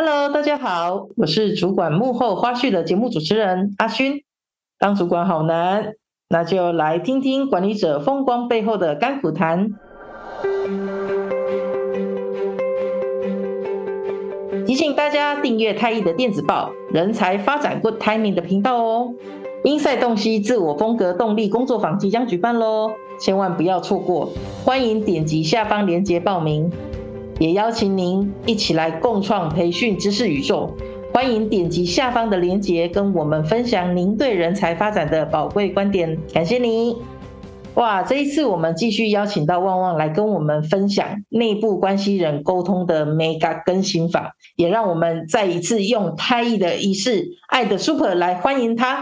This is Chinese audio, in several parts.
Hello，大家好，我是主管幕后花絮的节目主持人阿勋。当主管好难，那就来听听管理者风光背后的甘苦谈。提醒大家订阅太毅的电子报《人才发展 Good Timing》的频道哦。因赛洞悉自我风格动力工作坊即将举办喽，千万不要错过！欢迎点击下方链接报名。也邀请您一起来共创培训知识宇宙，欢迎点击下方的链接，跟我们分享您对人才发展的宝贵观点。感谢您！哇，这一次我们继续邀请到旺旺来跟我们分享内部关系人沟通的眉角跟心法，也让我们再一次用太毅的仪式“爱的 super” 来欢迎他。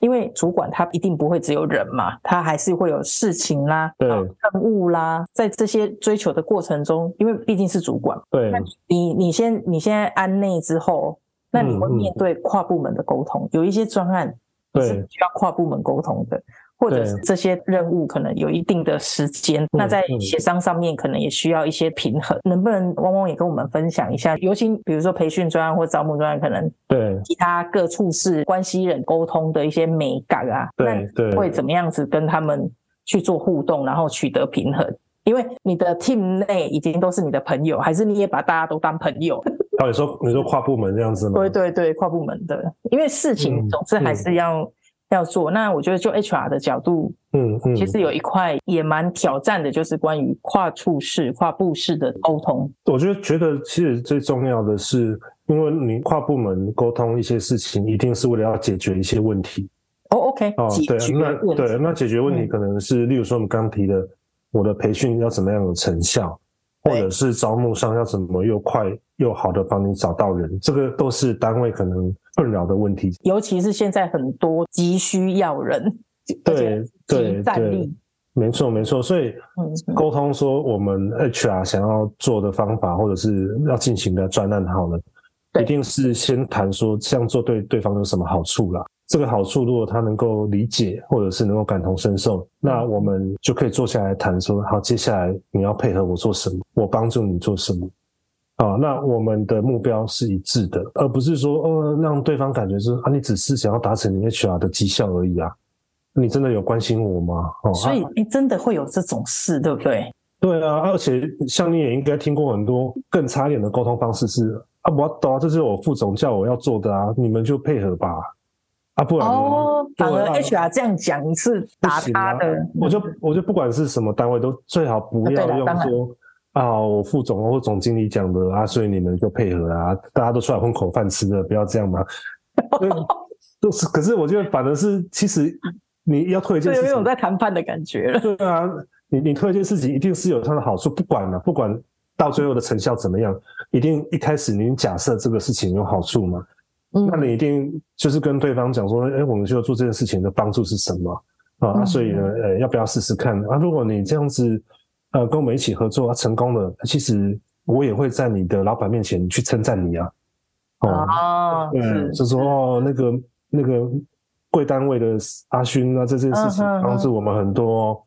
因为主管他一定不会只有人嘛，他还是会有事情啦、对任务啦，在这些追求的过程中，因为毕竟是主管，对，你你先你现在安内之后，那你会面对跨部门的沟通，嗯、有一些专案是需要跨部门沟通的。或者是这些任务可能有一定的时间，那在协商上面可能也需要一些平衡，嗯嗯、能不能汪汪也跟我们分享一下？尤其比如说培训专案或招募专案，可能对其他各处室关系人沟通的一些美感啊，对对，会怎么样子跟他们去做互动，然后取得平衡？因为你的 team 内已经都是你的朋友，还是你也把大家都当朋友？哦，你说你说跨部门这样子吗？对对对，跨部门的，因为事情总是还是要、嗯。嗯要做，那我觉得就 HR 的角度，嗯嗯，其实有一块也蛮挑战的，就是关于跨处室、跨部室的沟通。我觉得觉得其实最重要的是，因为你跨部门沟通一些事情，一定是为了要解决一些问题。哦，OK，哦，对，那对，那解决问题可能是，例如说我们刚刚提的，我的培训要怎么样有成效。或者是招募上要怎么又快又好的帮你找到人，这个都是单位可能困扰的问题。尤其是现在很多急需要人，对对对，没错没错。所以沟通说我们 HR 想要做的方法，或者是要进行的专案好了，一定是先谈说这样做对对方有什么好处啦。这个好处，如果他能够理解，或者是能够感同身受，那我们就可以坐下来谈说，好，接下来你要配合我做什么，我帮助你做什么，啊，那我们的目标是一致的，而不是说，呃，让对方感觉是啊，你只是想要达成你 HR 的绩效而已啊，你真的有关心我吗？哦，所以你真的会有这种事，对不对？对啊，而且像你也应该听过很多更差一点的沟通方式是，啊，我懂啊，这是我副总叫我要做的啊，你们就配合吧。啊，不然哦，反而 HR 这样讲是打他的，啊、我就我就不管是什么单位，都最好不要用说啊，我副总或总经理讲的啊，所以你们就配合啊，大家都出来混口饭吃的，不要这样嘛。都 是，可是我觉得反而是，其实你要推一件事情，有在谈判的感觉了。对啊，你你推一件事情，一定是有它的好处，不管了，不管到最后的成效怎么样，一定一开始你假设这个事情有好处嘛。嗯，那你一定就是跟对方讲说，哎、欸，我们需要做这件事情的帮助是什么啊？嗯、所以呢，呃，要不要试试看啊？如果你这样子，呃，跟我们一起合作啊，成功了，其实我也会在你的老板面前去称赞你啊。哦，对，就说哦，那个那个贵单位的阿勋啊，这件事情帮助我们很多，哦，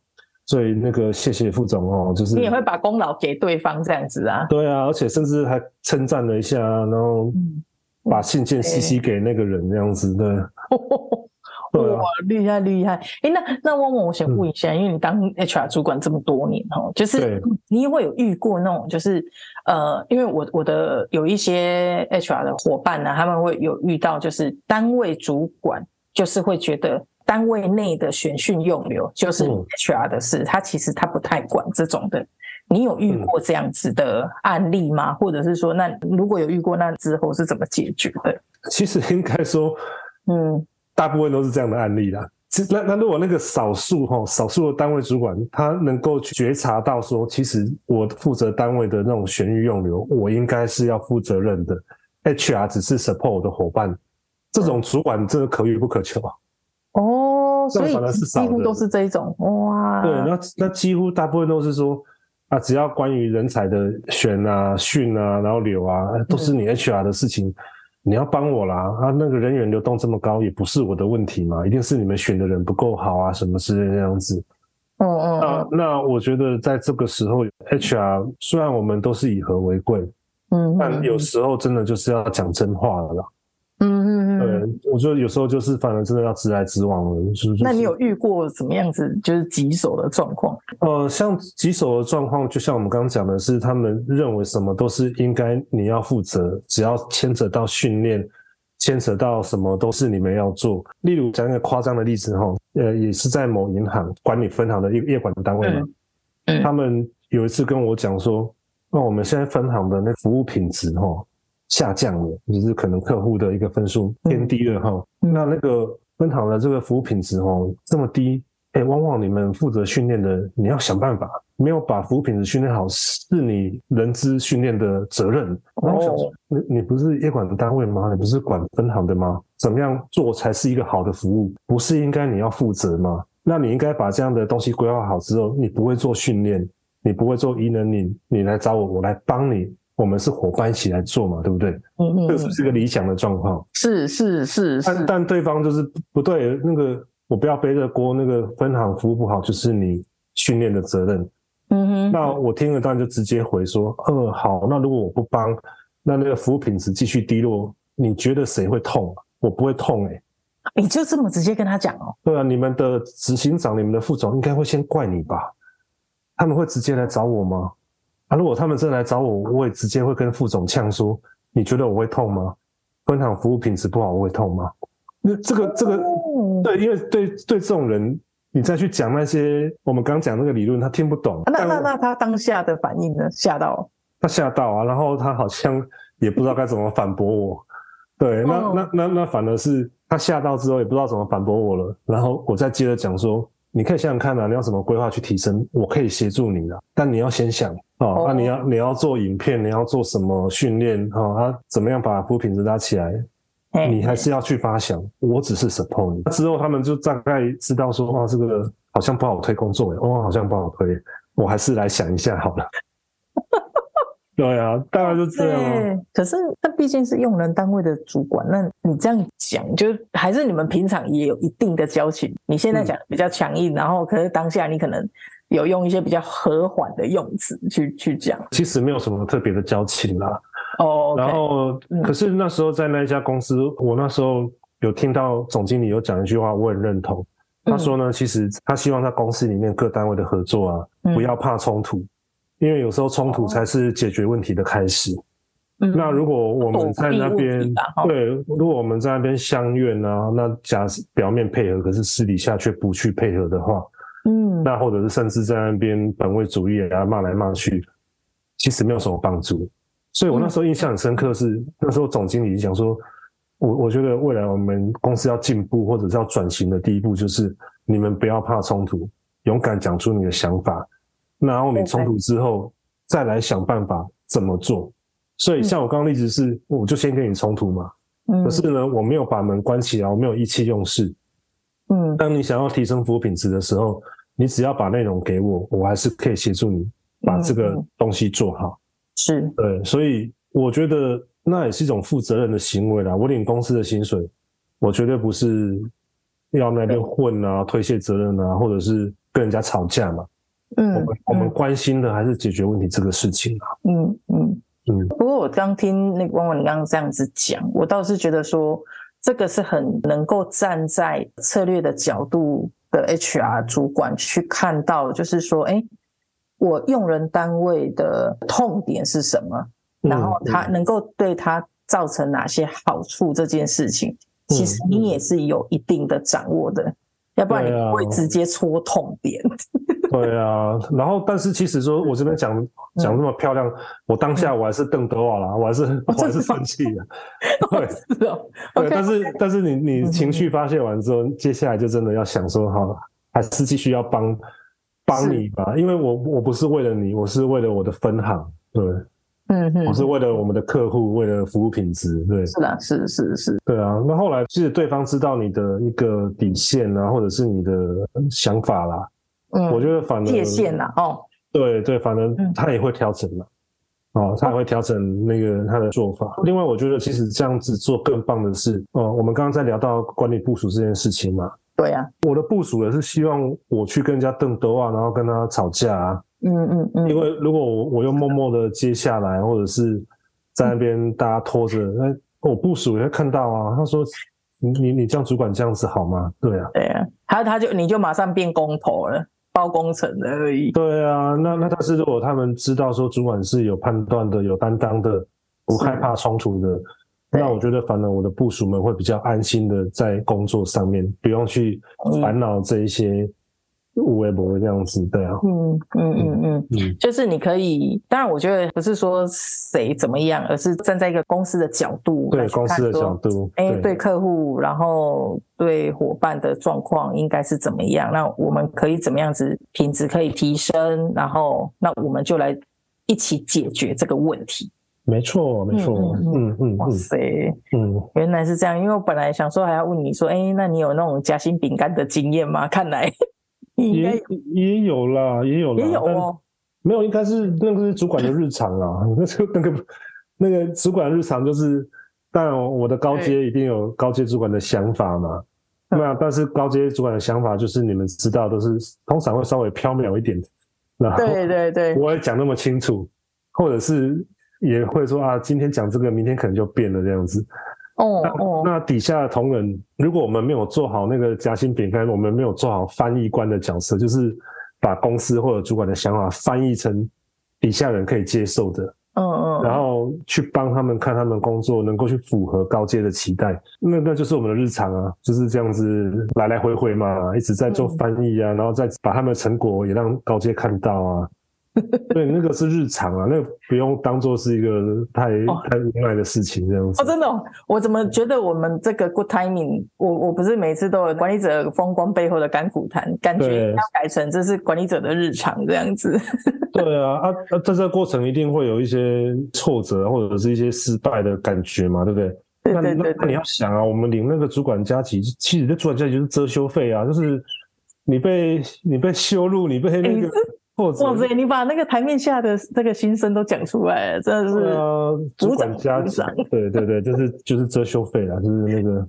所以那个谢谢副总哦，就是你也会把功劳给对方这样子啊？对啊，而且甚至还称赞了一下，然后。嗯把信件 CC 给那个人，这样子的，哇，厉害厉害！哎，那那汪汪，我想问一下，因为你当 HR 主管这么多年哦，就是你也会有遇过那种，就是呃，因为我我的有一些 HR 的伙伴呢，他们会有遇到，就是单位主管就是会觉得单位内的选训用留就是 HR 的事，他其实他不太管这种的。你有遇过这样子的案例吗？嗯、或者是说，那如果有遇过，那之后是怎么解决的？其实应该说，嗯，大部分都是这样的案例啦。那那如果那个少数哈，少数的单位主管他能够觉察到说，其实我负责单位的那种选育用流，我应该是要负责任的，HR 只是 support 我的伙伴，这种主管真的可遇不可求啊。哦，所以几乎都是这一种哇。对，那那几乎大部分都是说。啊，只要关于人才的选啊、训啊，然后留啊，都是你 HR 的事情，嗯、你要帮我啦。啊，那个人员流动这么高，也不是我的问题嘛，一定是你们选的人不够好啊，什么之类的这样子。嗯嗯。啊，那那我觉得在这个时候，HR 虽然我们都是以和为贵，嗯，但有时候真的就是要讲真话了啦。嗯嗯嗯，对，我觉得有时候就是反而真的要直来直往了，是不是？那你有遇过怎么样子就是棘手的状况？呃，像棘手的状况，就像我们刚刚讲的是，他们认为什么都是应该你要负责，只要牵扯到训练，牵扯到什么都是你们要做。例如讲一个夸张的例子哈，呃，也是在某银行管理分行的业业管单位嘛，嗯，他们有一次跟我讲说，那我们现在分行的那服务品质哈。下降了，就是可能客户的一个分数偏低了哈。嗯、那那个分行的这个服务品质哦这么低，哎、欸，往往你们负责训练的，你要想办法，没有把服务品质训练好，是你人资训练的责任。然后我想说，你你不是业管的单位吗？你不是管分行的吗？怎么样做才是一个好的服务？不是应该你要负责吗？那你应该把这样的东西规划好之后，你不会做训练，你不会做 e-learning，你来找我，我来帮你。我们是伙伴一起来做嘛，对不对？嗯嗯，这是不是一个理想的状况？是是是是。但但对方就是不对，那个我不要背着锅，那个分行服务不好就是你训练的责任。嗯哼。那我听了当然就直接回说，嗯，好，那如果我不帮，那那个服务品质继续低落，你觉得谁会痛？我不会痛哎、欸。你就这么直接跟他讲哦？对啊，你们的执行长、你们的副总应该会先怪你吧？他们会直接来找我吗？啊、如果他们真的来找我，我也直接会跟副总呛说：“你觉得我会痛吗？分行服务品质不好，我会痛吗？”那这个这个对，因为对对这种人，你再去讲那些我们刚讲那个理论，他听不懂。那那那他当下的反应呢？吓到？他吓到啊！然后他好像也不知道该怎么反驳我。对，那那那那反而是他吓到之后也不知道怎么反驳我了。然后我再接着讲说。你可以想想看啊，你要怎么规划去提升？我可以协助你的，但你要先想啊，那、哦、你要你要做影片，你要做什么训练啊？他怎么样把服务品质拉起来？你还是要去发想。我只是 support 你。之后他们就大概知道说，哇，这个好像不好推工作，哇，好像不好推，我还是来想一下好了。对啊，大概就这样、可是那毕竟是用人单位的主管，那你这样讲，就还是你们平常也有一定的交情。你现在讲比较强硬，嗯、然后可是当下你可能有用一些比较和缓的用词去 去讲。其实没有什么特别的交情啦。哦。然后，可是那时候在那一家公司，嗯、我那时候有听到总经理有讲一句话，我很认同。他说呢，嗯、其实他希望在公司里面各单位的合作啊，不要怕冲突。因为有时候冲突才是解决问题的开始。嗯，那如果我们在那边，对，如果我们在那边相怨啊，那假使表面配合，可是私底下却不去配合的话，嗯，那或者是甚至在那边本位主义啊，骂来骂去，其实没有什么帮助。所以我那时候印象很深刻是，是、嗯、那时候总经理讲说，我我觉得未来我们公司要进步或者是要转型的第一步，就是你们不要怕冲突，勇敢讲出你的想法。然后你冲突之后，再来想办法怎么做。所以像我刚刚例子是，我就先跟你冲突嘛。可是呢，我没有把门关起来，我没有意气用事。嗯。当你想要提升服务品质的时候，你只要把内容给我，我还是可以协助你把这个东西做好。是。对，所以我觉得那也是一种负责任的行为啦。我领公司的薪水，我绝对不是要那边混啊，推卸责任啊，或者是跟人家吵架嘛。嗯，我们我们关心的还是解决问题这个事情啊。嗯嗯嗯。不过我刚听那个汪汪你刚刚这样子讲，我倒是觉得说这个是很能够站在策略的角度的 HR 主管去看到，就是说，哎，我用人单位的痛点是什么，然后他能够对他造成哪些好处这件事情，其实你也是有一定的掌握的。要不然你不会直接戳痛点。对啊，然后但是其实说我这边讲讲这么漂亮，我当下我还是瞪德瓦啦，我还是 我还是生气的。对，是哦。对，但是但是你你情绪发泄完之后，接下来就真的要想说，好，还是继续要帮帮你吧，因为我我不是为了你，我是为了我的分行，对。嗯嗯，我是为了我们的客户，为了服务品质，对，是的，是是是，对啊。那后来其实对方知道你的一个底线啊，或者是你的想法啦，嗯，我觉得反正界限啦，哦，对对，反正他也会调整嘛，嗯、哦，他也会调整那个他的做法。另外，我觉得其实这样子做更棒的是，哦，我们刚刚在聊到管理部署这件事情嘛，对呀、啊，我的部署也是希望我去跟人家瞪兜啊，然后跟他吵架啊。嗯嗯嗯。因为如果我我又默默的接下来，或者是在那边大家拖着，那、嗯、我部署也会看到啊。他说：“你你你这样主管这样子好吗？”对啊。对啊，他他就你就马上变公婆了，包工程的而已。对啊，那那但是如果他们知道说主管是有判断的、有担当的、不害怕冲突的。那我觉得，反而我的部署们会比较安心的在工作上面，不用去烦恼这一些无微博这样子，对啊，嗯嗯嗯嗯嗯，就是你可以，当然我觉得不是说谁怎么样，而是站在一个公司的角度，对公司的角度，哎，对客户，然后对伙伴的状况应该是怎么样？那我们可以怎么样子品质可以提升？然后那我们就来一起解决这个问题。没错，没错，嗯嗯，嗯，哇塞，嗯，原来是这样。因为我本来想说还要问你说，哎，那你有那种夹心饼干的经验吗？看来也也有啦，也有啦，也有哦。没有，应该是那个是主管的日常啊。那个那个那个主管的日常就是，当然我的高阶一定有高阶主管的想法嘛。那但是高阶主管的想法就是你们知道，都是通常会稍微飘渺一点。对对对，我也讲那么清楚，或者是。也会说啊，今天讲这个，明天可能就变了这样子。哦哦，那底下的同仁，如果我们没有做好那个夹心饼干，我们没有做好翻译官的角色，就是把公司或者主管的想法翻译成底下人可以接受的。嗯嗯，然后去帮他们看他们工作能够去符合高阶的期待，那那就是我们的日常啊，就是这样子来来回回嘛，一直在做翻译啊，然后再把他们的成果也让高阶看到啊。对，那个是日常啊，那个不用当做是一个太、哦、太无奈的事情这样子。哦，真的、哦，我怎么觉得我们这个 good timing，我我不是每次都有管理者风光背后的甘苦谈，感觉要改成这是管理者的日常这样子。对啊，啊啊，在这个过程一定会有一些挫折或者是一些失败的感觉嘛，对不对？对对对，对，那，那你要想啊，我们领那个主管加给，其实这主管加给就是遮羞费啊，就是你被你被羞辱，你被那个。欸哇塞！你把那个台面下的那个心声都讲出来了，真的是呃，主管家长，对对对，就是就是遮羞费啦，就是那个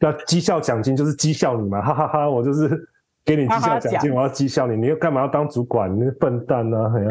那绩效奖金，就是绩效你嘛，哈哈哈，哈！我就是给你绩效奖金，我要绩效你，你又干嘛要当主管？你那笨蛋啊！哎呀，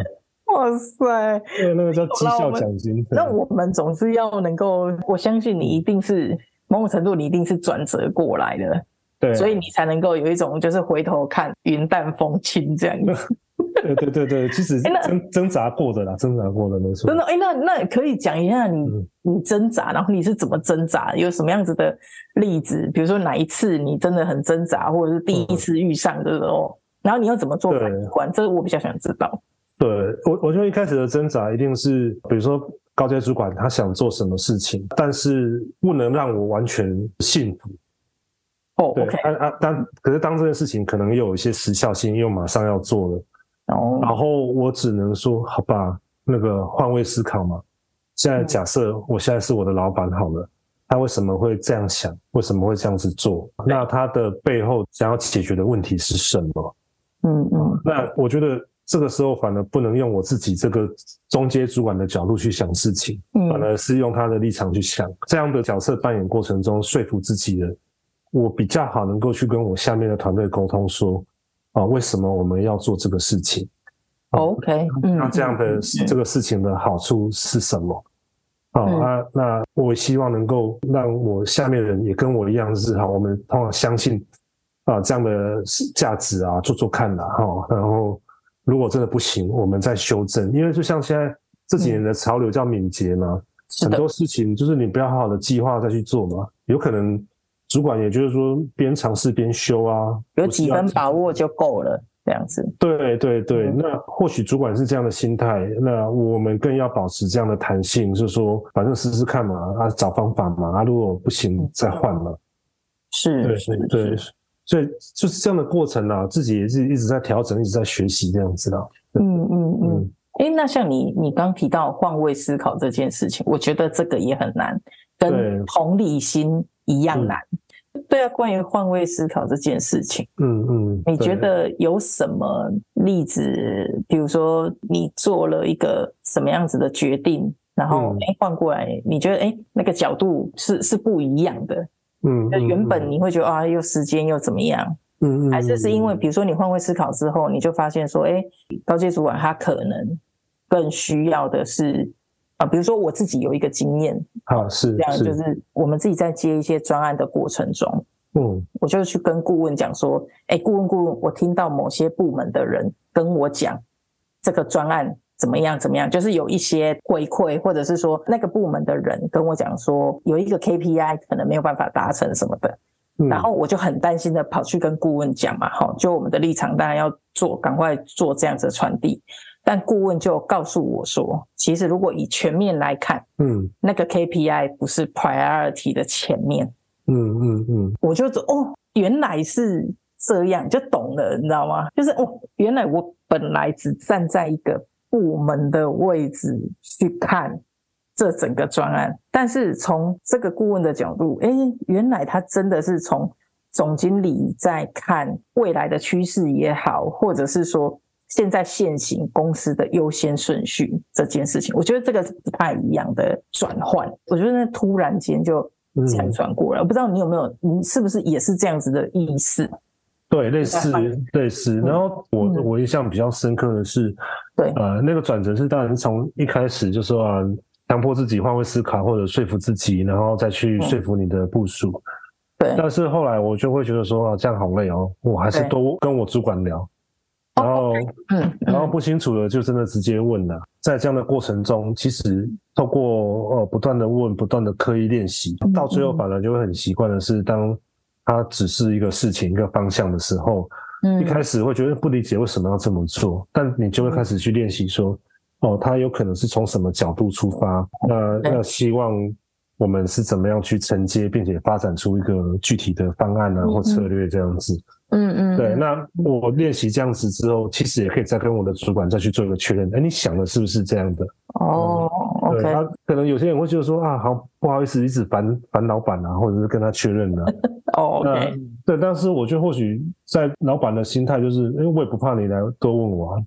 哇塞！对，那个叫绩效奖金。那我们总是要能够，我相信你一定是某种程度，你一定是转折过来的。对，所以你才能够有一种就是回头看云淡风轻这样子。对对对对，其实 挣挣扎过的啦，挣扎过的没错。真的，哎，那那可以讲一下你、嗯、你挣扎，然后你是怎么挣扎？有什么样子的例子？比如说哪一次你真的很挣扎，或者是第一次遇上的时候，嗯、然后你要怎么做反观？这个我比较想知道。对我，我觉得一开始的挣扎一定是，比如说高阶主管他想做什么事情，但是不能让我完全信服。哦，对，啊啊，当可是当这件事情可能有一些时效性，又马上要做了，哦，然后我只能说，好吧，那个换位思考嘛。现在假设我现在是我的老板好了，他为什么会这样想？为什么会这样子做？那他的背后想要解决的问题是什么？嗯嗯，那我觉得这个时候反而不能用我自己这个中间主管的角度去想事情，反而是用他的立场去想。这样的角色扮演过程中，说服自己的。我比较好能够去跟我下面的团队沟通说，啊，为什么我们要做这个事情？OK，那这样的这个事情的好处是什么？啊，那那我希望能够让我下面的人也跟我一样，是哈，我们通常相信啊这样的价值啊，做做看啦，哈，然后如果真的不行，我们再修正。因为就像现在这几年的潮流叫敏捷嘛，很多事情就是你不要好好的计划再去做嘛，有可能。主管也就是说，边尝试边修啊，有几分把握就够了，这样子。对对对，嗯、那或许主管是这样的心态，那我们更要保持这样的弹性，就是说，反正试试看嘛，啊，找方法嘛，啊，如果不行再换嘛。是，对是对，所以就是这样的过程啊，自己也是一直在调整，一直在学习这样子的。嗯嗯嗯。哎、嗯，那像你你刚提到换位思考这件事情，我觉得这个也很难，跟同理心一样难。对啊，关于换位思考这件事情，嗯嗯，你觉得有什么例子？比如说你做了一个什么样子的决定，然后哎换过来，你觉得哎那个角度是是不一样的，嗯，原本你会觉得啊，又时间又怎么样？嗯嗯，还是是因为比如说你换位思考之后，你就发现说，哎，高阶主管他可能更需要的是啊，比如说我自己有一个经验，啊是这样，就是我们自己在接一些专案的过程中，嗯，我就去跟顾问讲说，哎，顾问顾问，我听到某些部门的人跟我讲这个专案。怎么样？怎么样？就是有一些回馈，或者是说那个部门的人跟我讲说，有一个 KPI 可能没有办法达成什么的，嗯、然后我就很担心的跑去跟顾问讲嘛，哈，就我们的立场当然要做，赶快做这样子的传递。但顾问就告诉我说，其实如果以全面来看，嗯，那个 KPI 不是 priority 的前面，嗯嗯嗯，嗯我就说哦，原来是这样，就懂了，你知道吗？就是哦，原来我本来只站在一个。部门的位置去看这整个专案，但是从这个顾问的角度，哎，原来他真的是从总经理在看未来的趋势也好，或者是说现在现行公司的优先顺序这件事情，我觉得这个是不太一样的转换。我觉得那突然间就辗转过来，我不知道你有没有，你是不是也是这样子的意思？对，类似类似。然后我、嗯、我印象比较深刻的是，对，呃，那个转折是当然从一开始就说啊，强迫自己换位思考或者说服自己，然后再去说服你的部属。对。但是后来我就会觉得说啊，这样好累哦，我还是多跟我主管聊。对然后，嗯，然后不清楚的就真的直接问了。在这样的过程中，其实透过呃不断的问，不断的刻意练习，到最后反而就会很习惯的是当。他只是一个事情、一个方向的时候，嗯，一开始会觉得不理解为什么要这么做，但你就会开始去练习说，哦，他有可能是从什么角度出发，那那希望我们是怎么样去承接，并且发展出一个具体的方案啊或策略这样子，嗯嗯，对，那我练习这样子之后，其实也可以再跟我的主管再去做一个确认，哎，你想的是不是这样的？哦。对，他可能有些人会觉得说啊，好不好意思，一直烦烦老板啊，或者是跟他确认啊。哦，对，但是我觉得或许在老板的心态就是，因为我也不怕你来多问我啊。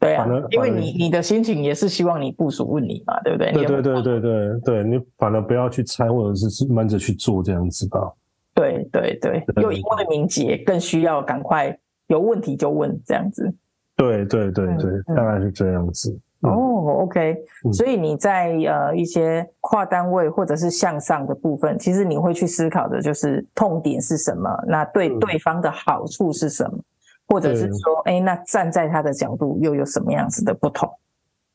对啊，因为你你的心情也是希望你部署问你嘛，对不对？对对对对对对，你反而不要去猜，或者是是闷着去做这样子吧。对对对，又因为敏捷，更需要赶快有问题就问这样子。对对对对，大概是这样子。哦、oh，OK，所以你在呃一些跨单位或者是向上的部分，其实你会去思考的就是痛点是什么，那对对方的好处是什么，或者是说，哎，那站在他的角度又有什么样子的不同？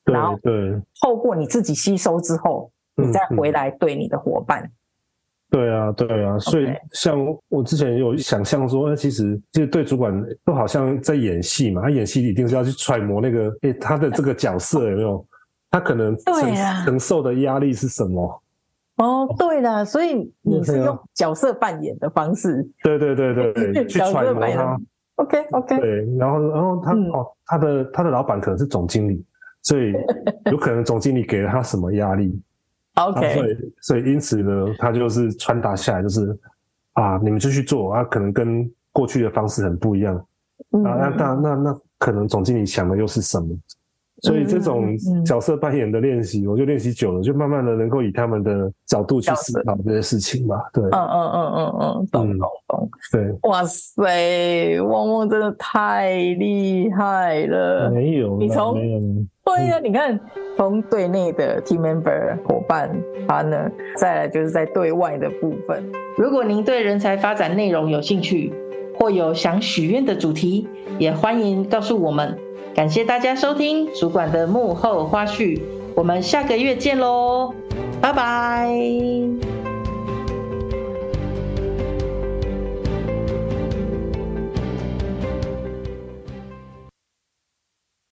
然后对，透过你自己吸收之后，你再回来对你的伙伴。对啊，对啊，所以像我之前有想象说，其实其实对主管都好像在演戏嘛，他演戏一定是要去揣摩那个，诶，他的这个角色有没有？他可能承承受的压力是什么？哦，对了，所以你是用角色扮演的方式，对对对对，去揣摩他。OK OK，对，然后然后他哦，他的他的老板可能是总经理，所以有可能总经理给了他什么压力？OK，啊，所以所以因此呢，他就是传达下来，就是啊，你们就去做啊，可能跟过去的方式很不一样，嗯、啊，那那那那可能总经理想的又是什么？所以这种角色扮演的练习，我就练习久了，就慢慢的能够以他们的角度去思考这些事情吧。对，嗯嗯嗯嗯嗯，懂懂懂。对，哇塞，旺旺真的太厉害了。没有，你从对呀，你看从对内的 team member 伙伴 partner，再来就是在对外的部分。如果您对人才发展内容有兴趣，或有想许愿的主题，也欢迎告诉我们。感谢大家收听主管的幕后花絮，我们下个月见喽，拜拜。